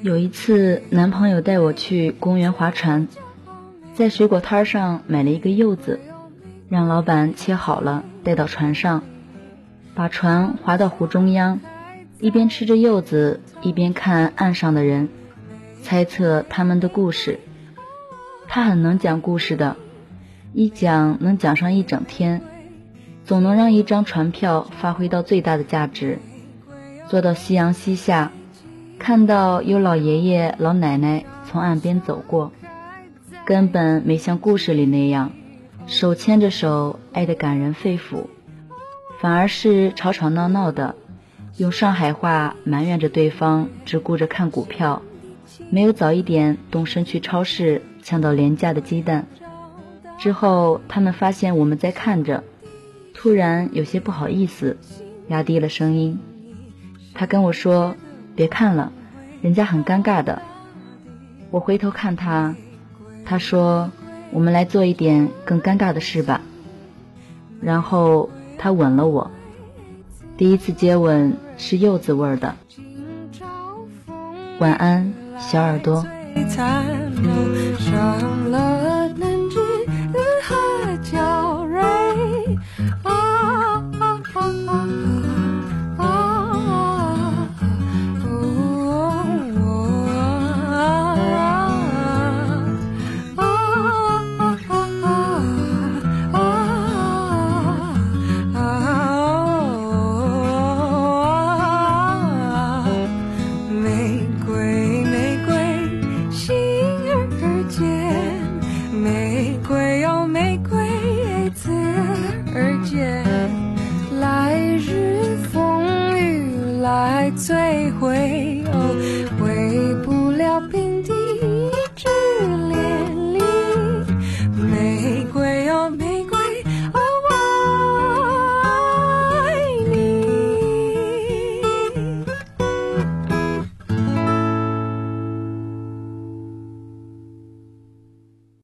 有一次，男朋友带我去公园划船，在水果摊上买了一个柚子，让老板切好了带到船上，把船划到湖中央，一边吃着柚子，一边看岸上的人，猜测他们的故事。他很能讲故事的，一讲能讲上一整天，总能让一张船票发挥到最大的价值。坐到夕阳西下。看到有老爷爷老奶奶从岸边走过，根本没像故事里那样手牵着手爱得感人肺腑，反而是吵吵闹闹的，用上海话埋怨着对方只顾着看股票，没有早一点动身去超市抢到廉价的鸡蛋。之后他们发现我们在看着，突然有些不好意思，压低了声音。他跟我说。别看了，人家很尴尬的。我回头看他，他说：“我们来做一点更尴尬的事吧。”然后他吻了我，第一次接吻是柚子味的。晚安，小耳朵。摧毁哦